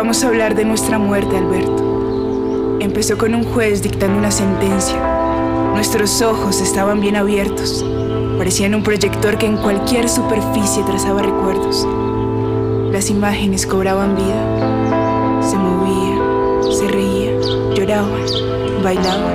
Vamos a hablar de nuestra muerte, Alberto. Empezó con un juez dictando una sentencia. Nuestros ojos estaban bien abiertos. Parecían un proyector que en cualquier superficie trazaba recuerdos. Las imágenes cobraban vida. Se movían, se reían, lloraban, bailaban.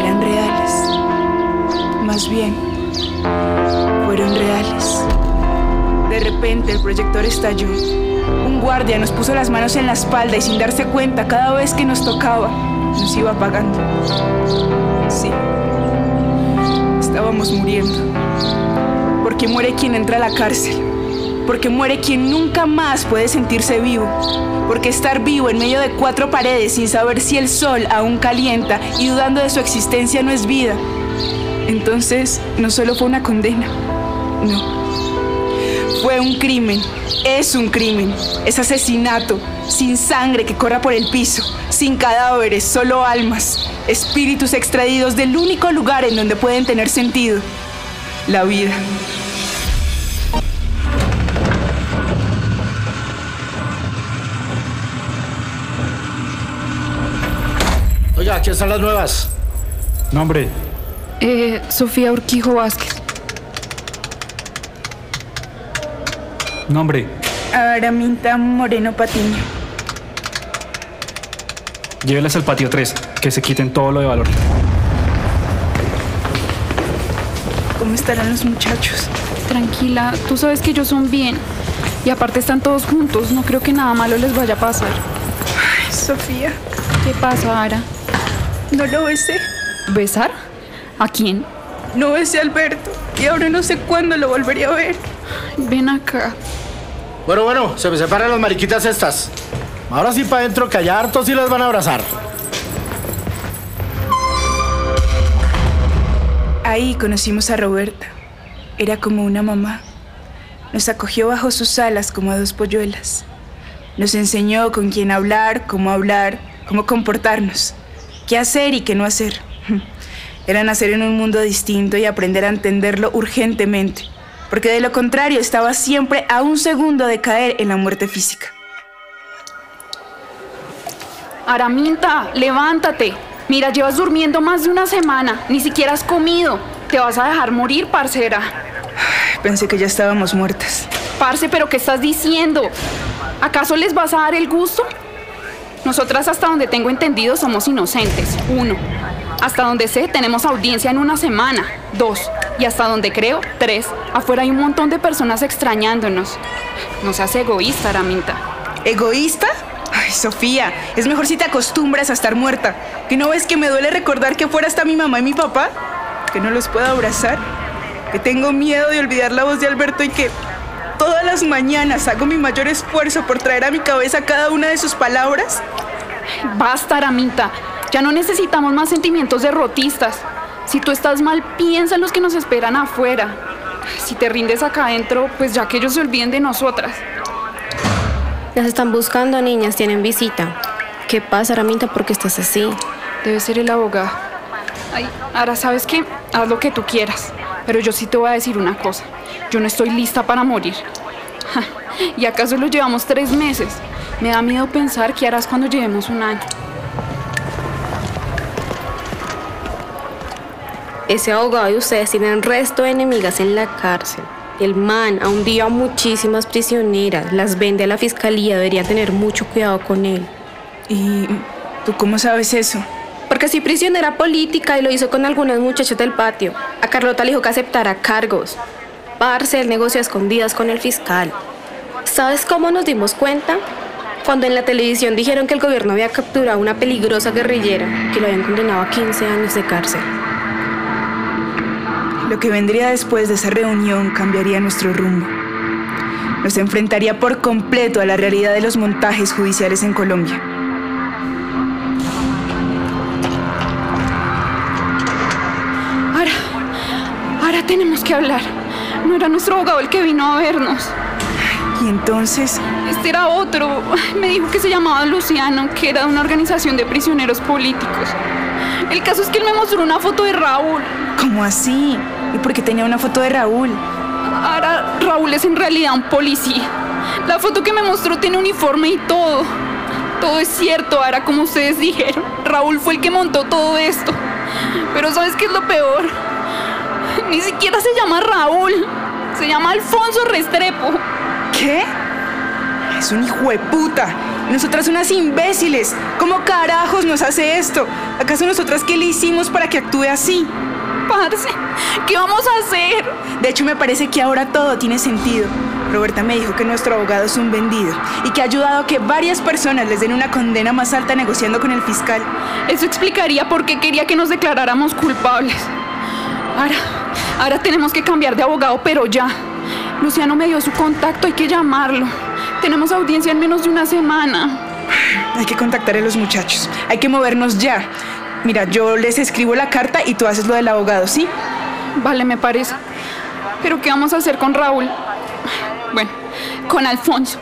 Eran reales. Más bien, fueron reales. De repente el proyector estalló. Un guardia nos puso las manos en la espalda y sin darse cuenta, cada vez que nos tocaba, nos iba apagando. Sí, estábamos muriendo. Porque muere quien entra a la cárcel. Porque muere quien nunca más puede sentirse vivo. Porque estar vivo en medio de cuatro paredes sin saber si el sol aún calienta y dudando de su existencia no es vida. Entonces, no solo fue una condena, no. Fue un crimen, es un crimen, es asesinato, sin sangre que corra por el piso, sin cadáveres, solo almas, espíritus extraídos del único lugar en donde pueden tener sentido, la vida. Oiga, aquí están las nuevas. Nombre, Eh, Sofía Urquijo Vázquez. Nombre. Araminta Moreno Patiño. Llévelas al patio 3, que se quiten todo lo de valor. ¿Cómo estarán los muchachos? Tranquila, tú sabes que ellos son bien. Y aparte están todos juntos, no creo que nada malo les vaya a pasar. Ay, Sofía, ¿Qué pasa, Ara? no lo besé. ¿Besar? ¿A quién? No besé a Alberto. Y ahora no sé cuándo lo volvería a ver. Ven acá. Bueno, bueno, se me separan las mariquitas estas. Ahora sí para adentro, que allá hartos sí las van a abrazar. Ahí conocimos a Roberta. Era como una mamá. Nos acogió bajo sus alas como a dos polluelas. Nos enseñó con quién hablar, cómo hablar, cómo comportarnos, qué hacer y qué no hacer. Era nacer en un mundo distinto y aprender a entenderlo urgentemente, porque de lo contrario estaba siempre a un segundo de caer en la muerte física. Araminta, levántate. Mira, llevas durmiendo más de una semana. Ni siquiera has comido. Te vas a dejar morir, parcera. Pensé que ya estábamos muertas. Parce, pero ¿qué estás diciendo? ¿Acaso les vas a dar el gusto? Nosotras hasta donde tengo entendido somos inocentes. Uno. Hasta donde sé tenemos audiencia en una semana. Dos. Y hasta donde creo, tres. Afuera hay un montón de personas extrañándonos. No seas egoísta, Araminta. ¿Egoísta? Ay, Sofía, es mejor si te acostumbras a estar muerta. ¿Que no ves que me duele recordar que afuera está mi mamá y mi papá? ¿Que no los puedo abrazar? ¿Que tengo miedo de olvidar la voz de Alberto y que todas las mañanas hago mi mayor esfuerzo por traer a mi cabeza cada una de sus palabras? Basta, Araminta. Ya no necesitamos más sentimientos derrotistas. Si tú estás mal, piensa en los que nos esperan afuera. Si te rindes acá adentro, pues ya que ellos se olviden de nosotras. Las están buscando, niñas, tienen visita. ¿Qué pasa, Ramita? ¿Por qué estás así? Debe ser el abogado. Ay, ahora, ¿sabes qué? Haz lo que tú quieras. Pero yo sí te voy a decir una cosa. Yo no estoy lista para morir. Ja, ¿Y acaso lo llevamos tres meses? Me da miedo pensar qué harás cuando llevemos un año. Ese abogado y ustedes tienen resto de enemigas en la cárcel. El man aún dio a muchísimas prisioneras, las vende a la fiscalía, deberían tener mucho cuidado con él. ¿Y tú cómo sabes eso? Porque soy prisionera política y lo hizo con algunos muchachos del patio. A Carlota le dijo que aceptara cargos. Parce, el negocio a escondidas con el fiscal. ¿Sabes cómo nos dimos cuenta? Cuando en la televisión dijeron que el gobierno había capturado a una peligrosa guerrillera que lo habían condenado a 15 años de cárcel. Lo que vendría después de esa reunión cambiaría nuestro rumbo. Nos enfrentaría por completo a la realidad de los montajes judiciales en Colombia. Ahora, ahora tenemos que hablar. No era nuestro abogado el que vino a vernos. Y entonces, Este era otro. Me dijo que se llamaba Luciano, que era de una organización de prisioneros políticos. El caso es que él me mostró una foto de Raúl. ¿cómo así? ¿Y por qué tenía una foto de Raúl? Ahora Raúl es en realidad un policía. La foto que me mostró tiene uniforme y todo. Todo es cierto, Ara, como ustedes dijeron. Raúl fue el que montó todo esto. Pero ¿sabes qué es lo peor? Ni siquiera se llama Raúl. Se llama Alfonso Restrepo. ¿Qué? Es un hijo de puta. Nosotras unas imbéciles. ¿Cómo carajos nos hace esto? ¿Acaso nosotras qué le hicimos para que actúe así? ¿Qué vamos a hacer? De hecho, me parece que ahora todo tiene sentido. Roberta me dijo que nuestro abogado es un vendido y que ha ayudado a que varias personas les den una condena más alta negociando con el fiscal. Eso explicaría por qué quería que nos declaráramos culpables. Ahora, ahora tenemos que cambiar de abogado, pero ya. Luciano me dio su contacto, hay que llamarlo. Tenemos audiencia en menos de una semana. Hay que contactar a los muchachos. Hay que movernos ya. Mira, yo les escribo la carta y tú haces lo del abogado, ¿sí? Vale, me parece. Pero ¿qué vamos a hacer con Raúl? Bueno, con Alfonso.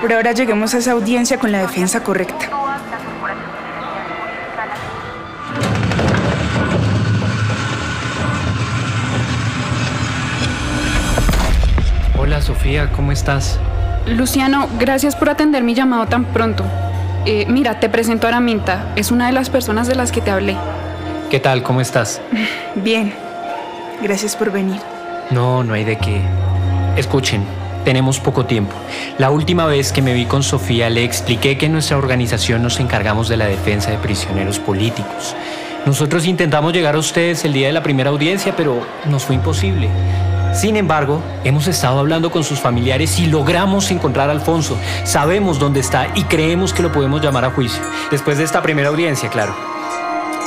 Por ahora lleguemos a esa audiencia con la defensa correcta. Hola Sofía, ¿cómo estás? Luciano, gracias por atender mi llamado tan pronto. Eh, mira, te presento a Araminta. Es una de las personas de las que te hablé. ¿Qué tal? ¿Cómo estás? Bien. Gracias por venir. No, no hay de qué. Escuchen, tenemos poco tiempo. La última vez que me vi con Sofía le expliqué que en nuestra organización nos encargamos de la defensa de prisioneros políticos. Nosotros intentamos llegar a ustedes el día de la primera audiencia, pero nos fue imposible. Sin embargo, hemos estado hablando con sus familiares y logramos encontrar a Alfonso. Sabemos dónde está y creemos que lo podemos llamar a juicio. Después de esta primera audiencia, claro.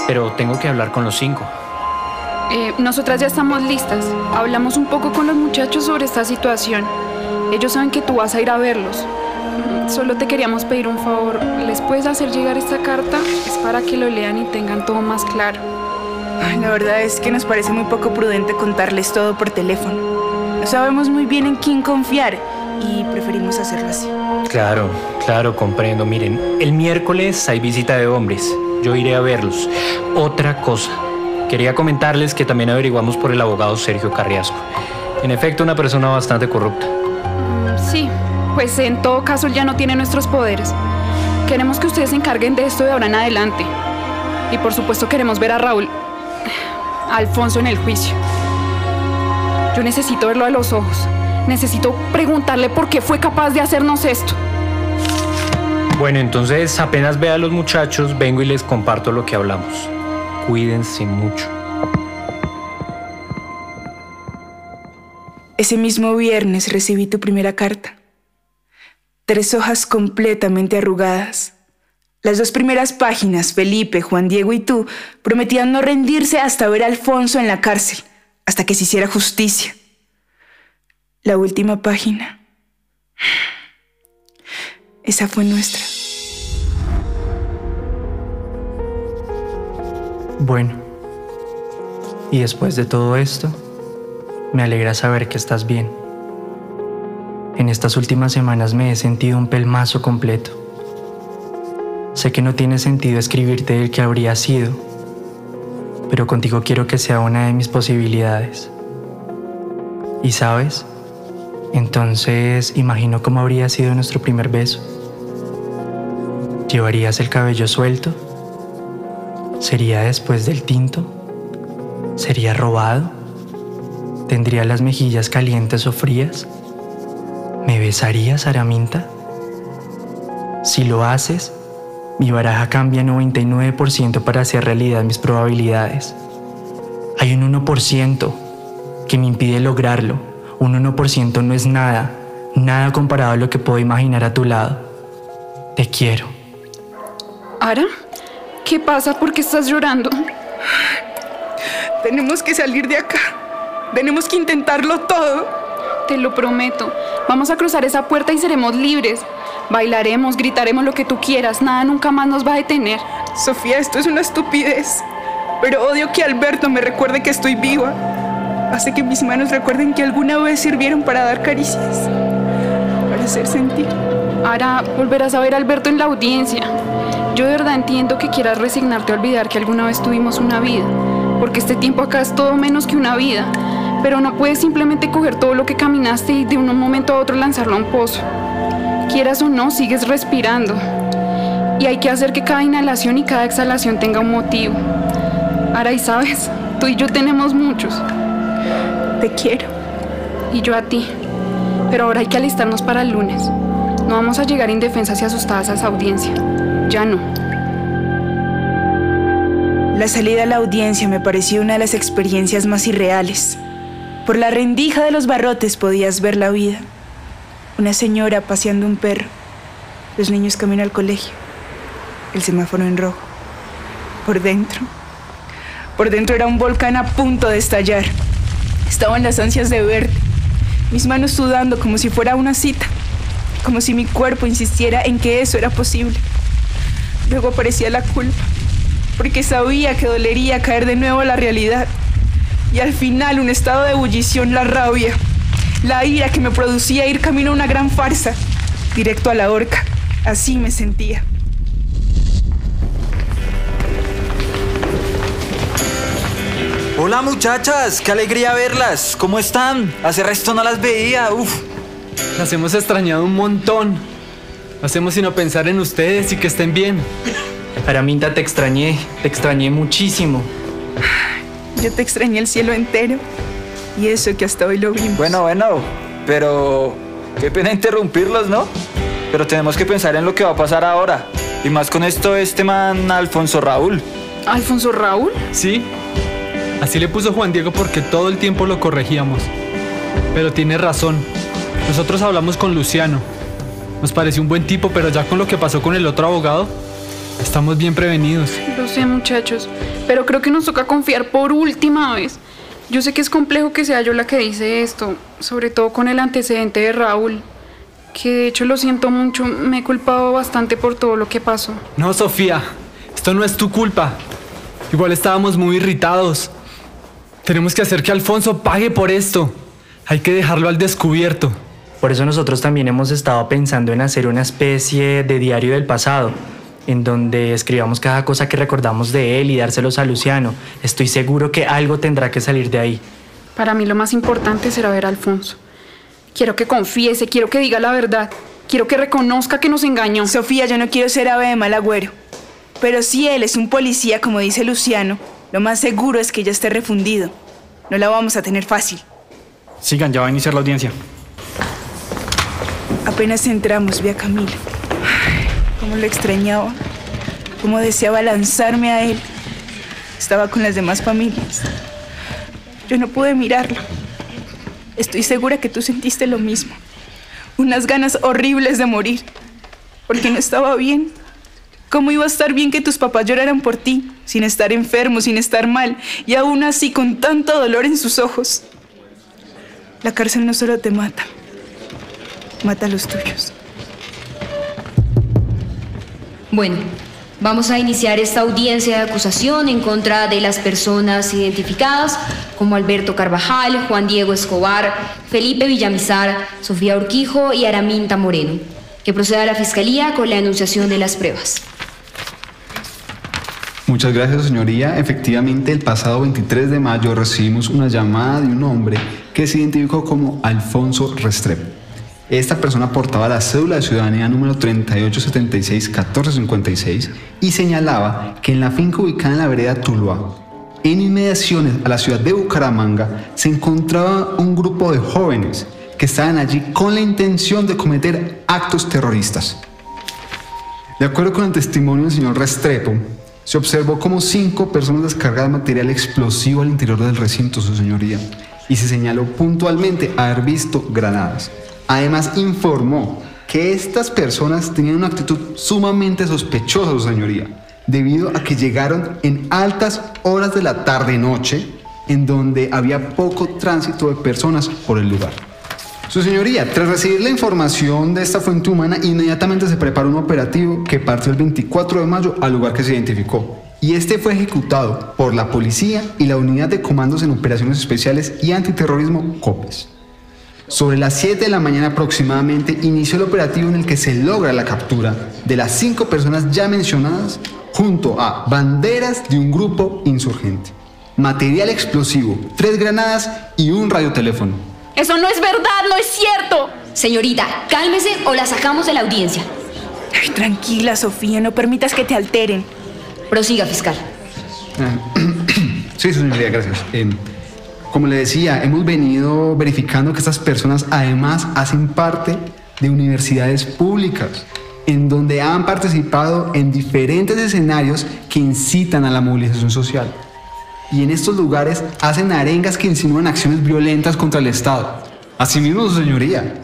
Pero tengo que hablar con los cinco. Eh, nosotras ya estamos listas. Hablamos un poco con los muchachos sobre esta situación. Ellos saben que tú vas a ir a verlos. Mm, Solo te queríamos pedir un favor. ¿Les puedes hacer llegar esta carta? Es para que lo lean y tengan todo más claro. Ay, La verdad es que nos parece muy poco prudente contarles todo por teléfono. No sabemos muy bien en quién confiar y preferimos hacerlo así. Claro, claro, comprendo. Miren, el miércoles hay visita de hombres. Yo iré a verlos. Otra cosa. Quería comentarles que también averiguamos por el abogado Sergio Carriasco. En efecto, una persona bastante corrupta. Mm, Sí, pues en todo caso él ya no tiene nuestros poderes. Queremos que ustedes se encarguen de esto de ahora en adelante. Y por supuesto queremos ver a Raúl, a Alfonso en el juicio. Yo necesito verlo a los ojos. Necesito preguntarle por qué fue capaz de hacernos esto. Bueno, entonces apenas vea a los muchachos, vengo y les comparto lo que hablamos. Cuídense mucho. Ese mismo viernes recibí tu primera carta. Tres hojas completamente arrugadas. Las dos primeras páginas, Felipe, Juan Diego y tú, prometían no rendirse hasta ver a Alfonso en la cárcel, hasta que se hiciera justicia. La última página. Esa fue nuestra. Bueno, y después de todo esto, me alegra saber que estás bien. En estas últimas semanas me he sentido un pelmazo completo. Sé que no tiene sentido escribirte el que habría sido, pero contigo quiero que sea una de mis posibilidades. ¿Y sabes? Entonces imagino cómo habría sido nuestro primer beso. ¿Llevarías el cabello suelto? ¿Sería después del tinto? ¿Sería robado? ¿Tendría las mejillas calientes o frías? ¿Me besarías, Araminta? Si lo haces, mi baraja cambia 99% para hacer realidad mis probabilidades. Hay un 1% que me impide lograrlo. Un 1% no es nada, nada comparado a lo que puedo imaginar a tu lado. Te quiero. ¿Ara? ¿Qué pasa? ¿Por qué estás llorando? Tenemos que salir de acá. Tenemos que intentarlo todo. Te lo prometo. Vamos a cruzar esa puerta y seremos libres. Bailaremos, gritaremos lo que tú quieras. Nada nunca más nos va a detener. Sofía, esto es una estupidez. Pero odio que Alberto me recuerde que estoy viva. Hace que mis manos recuerden que alguna vez sirvieron para dar caricias. Para hacer sentir. Ahora volverás a ver a Alberto en la audiencia. Yo de verdad entiendo que quieras resignarte a olvidar que alguna vez tuvimos una vida, porque este tiempo acá es todo menos que una vida. Pero no puedes simplemente coger todo lo que caminaste y de un momento a otro lanzarlo a un pozo. Quieras o no, sigues respirando. Y hay que hacer que cada inhalación y cada exhalación tenga un motivo. Ahora, y sabes, tú y yo tenemos muchos. Te quiero. Y yo a ti. Pero ahora hay que alistarnos para el lunes. No vamos a llegar indefensas y asustadas a esa audiencia. Ya no. La salida a la audiencia me pareció una de las experiencias más irreales. Por la rendija de los barrotes podías ver la vida. Una señora paseando un perro. Los niños camino al colegio. El semáforo en rojo. Por dentro. Por dentro era un volcán a punto de estallar. Estaba en las ansias de verte. Mis manos sudando como si fuera una cita. Como si mi cuerpo insistiera en que eso era posible. Luego aparecía la culpa. Porque sabía que dolería caer de nuevo a la realidad. Y al final un estado de ebullición, la rabia. La ira que me producía ir camino a una gran farsa. Directo a la horca. Así me sentía. Hola muchachas, qué alegría verlas. ¿Cómo están? Hace resto no las veía. Uf. Las hemos extrañado un montón. No hacemos sino pensar en ustedes y que estén bien. Araminta, te extrañé, te extrañé muchísimo. Yo te extrañé el cielo entero. Y eso que hasta hoy lo vimos. Bueno, bueno, pero qué pena interrumpirlos, ¿no? Pero tenemos que pensar en lo que va a pasar ahora. Y más con esto este man Alfonso Raúl. ¿Alfonso Raúl? Sí. Así le puso Juan Diego porque todo el tiempo lo corregíamos. Pero tiene razón. Nosotros hablamos con Luciano. Nos pareció un buen tipo, pero ya con lo que pasó con el otro abogado, estamos bien prevenidos. Lo sé, muchachos, pero creo que nos toca confiar por última vez. Yo sé que es complejo que sea yo la que dice esto, sobre todo con el antecedente de Raúl, que de hecho lo siento mucho, me he culpado bastante por todo lo que pasó. No, Sofía, esto no es tu culpa. Igual estábamos muy irritados. Tenemos que hacer que Alfonso pague por esto. Hay que dejarlo al descubierto. Por eso nosotros también hemos estado pensando en hacer una especie de diario del pasado, en donde escribamos cada cosa que recordamos de él y dárselos a Luciano. Estoy seguro que algo tendrá que salir de ahí. Para mí lo más importante será ver a Alfonso. Quiero que confiese, quiero que diga la verdad. Quiero que reconozca que nos engañó. Sofía, yo no quiero ser ave de mal agüero. Pero si él es un policía, como dice Luciano, lo más seguro es que ya esté refundido. No la vamos a tener fácil. Sigan, ya va a iniciar la audiencia. Apenas entramos, vi a Camilo. Cómo lo extrañaba. Cómo deseaba lanzarme a él. Estaba con las demás familias. Yo no pude mirarlo. Estoy segura que tú sentiste lo mismo. Unas ganas horribles de morir. Porque no estaba bien. ¿Cómo iba a estar bien que tus papás lloraran por ti, sin estar enfermo, sin estar mal, y aún así con tanto dolor en sus ojos? La cárcel no solo te mata, mata a los tuyos. Bueno, vamos a iniciar esta audiencia de acusación en contra de las personas identificadas como Alberto Carvajal, Juan Diego Escobar, Felipe Villamizar, Sofía Urquijo y Araminta Moreno. Que proceda la Fiscalía con la enunciación de las pruebas. Muchas gracias, señoría. Efectivamente, el pasado 23 de mayo recibimos una llamada de un hombre que se identificó como Alfonso Restrepo. Esta persona portaba la cédula de ciudadanía número 3876-1456 y señalaba que en la finca ubicada en la vereda Tuluá, en inmediaciones a la ciudad de Bucaramanga, se encontraba un grupo de jóvenes que estaban allí con la intención de cometer actos terroristas. De acuerdo con el testimonio del señor Restrepo, se observó como cinco personas descargaban material explosivo al interior del recinto, su señoría, y se señaló puntualmente haber visto granadas. Además, informó que estas personas tenían una actitud sumamente sospechosa, su señoría, debido a que llegaron en altas horas de la tarde-noche, en donde había poco tránsito de personas por el lugar. Su señoría, tras recibir la información de esta fuente humana, inmediatamente se preparó un operativo que partió el 24 de mayo al lugar que se identificó. Y este fue ejecutado por la policía y la unidad de comandos en operaciones especiales y antiterrorismo COPES. Sobre las 7 de la mañana aproximadamente inició el operativo en el que se logra la captura de las cinco personas ya mencionadas junto a banderas de un grupo insurgente. material explosivo, tres granadas y un radioteléfono. Eso no es verdad, no es cierto. Señorita, cálmese o la sacamos de la audiencia. Ay, tranquila, Sofía, no permitas que te alteren. Prosiga, fiscal. Sí, señoría, gracias. Eh, como le decía, hemos venido verificando que estas personas además hacen parte de universidades públicas, en donde han participado en diferentes escenarios que incitan a la movilización social. Y en estos lugares hacen arengas que insinúan acciones violentas contra el Estado. Asimismo, su señoría,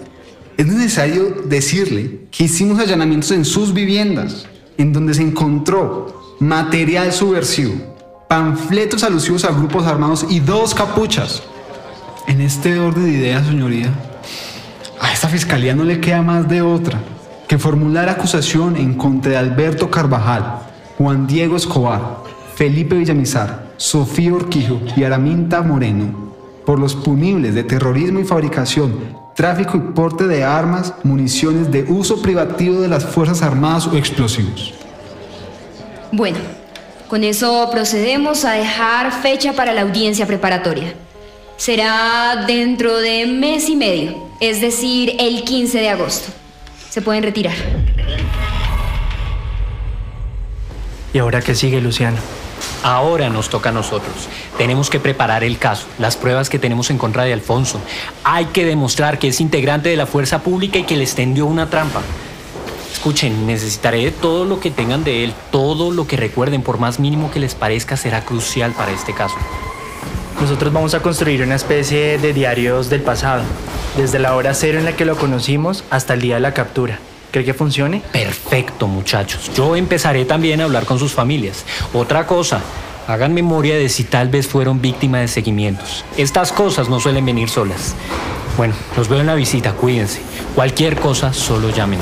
es necesario decirle que hicimos allanamientos en sus viviendas, en donde se encontró material subversivo, panfletos alusivos a grupos armados y dos capuchas. En este orden de ideas, señoría, a esta fiscalía no le queda más de otra que formular acusación en contra de Alberto Carvajal, Juan Diego Escobar, Felipe Villamizar, Sofía Orquijo y Araminta Moreno por los punibles de terrorismo y fabricación, tráfico y porte de armas, municiones de uso privativo de las Fuerzas Armadas o explosivos. Bueno, con eso procedemos a dejar fecha para la audiencia preparatoria. Será dentro de mes y medio, es decir, el 15 de agosto. Se pueden retirar. ¿Y ahora qué sigue, Luciano? Ahora nos toca a nosotros. Tenemos que preparar el caso, las pruebas que tenemos en contra de Alfonso. Hay que demostrar que es integrante de la fuerza pública y que les tendió una trampa. Escuchen, necesitaré todo lo que tengan de él, todo lo que recuerden, por más mínimo que les parezca, será crucial para este caso. Nosotros vamos a construir una especie de diarios del pasado, desde la hora cero en la que lo conocimos hasta el día de la captura. ¿Cree que funcione? Perfecto, muchachos. Yo empezaré también a hablar con sus familias. Otra cosa, hagan memoria de si tal vez fueron víctimas de seguimientos. Estas cosas no suelen venir solas. Bueno, los veo en la visita, cuídense. Cualquier cosa, solo llamen.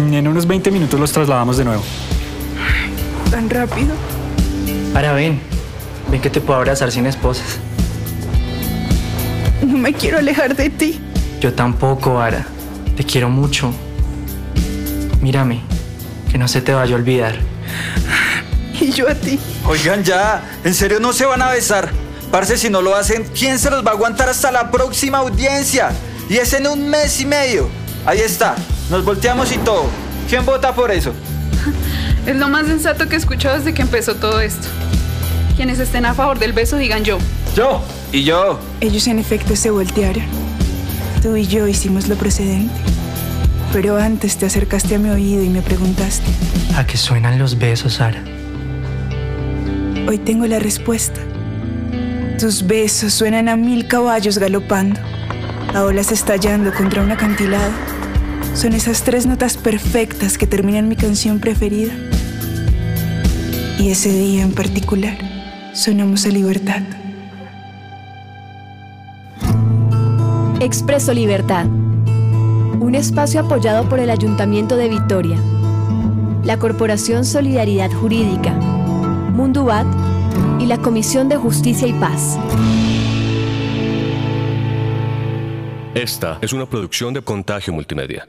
En unos 20 minutos los trasladamos de nuevo. ¿Tan rápido? Ahora ven, ven que te puedo abrazar sin esposas. No me quiero alejar de ti. Yo tampoco, Ara. Te quiero mucho. Mírame, que no se te vaya a olvidar. Y yo a ti. Oigan ya, ¿en serio no se van a besar? Parce, si no lo hacen, ¿quién se los va a aguantar hasta la próxima audiencia? Y es en un mes y medio. Ahí está, nos volteamos y todo. ¿Quién vota por eso? Es lo más sensato que he escuchado desde que empezó todo esto. Quienes estén a favor del beso digan yo. Yo. Y yo. Ellos en efecto se voltearon. Tú y yo hicimos lo procedente. Pero antes te acercaste a mi oído y me preguntaste. ¿A qué suenan los besos, Sara? Hoy tengo la respuesta. Tus besos suenan a mil caballos galopando, a olas estallando contra un acantilado. Son esas tres notas perfectas que terminan mi canción preferida. Y ese día en particular, sonamos a libertad. Expreso Libertad. Un espacio apoyado por el Ayuntamiento de Vitoria, la Corporación Solidaridad Jurídica, Mundubat y la Comisión de Justicia y Paz. Esta es una producción de Contagio Multimedia.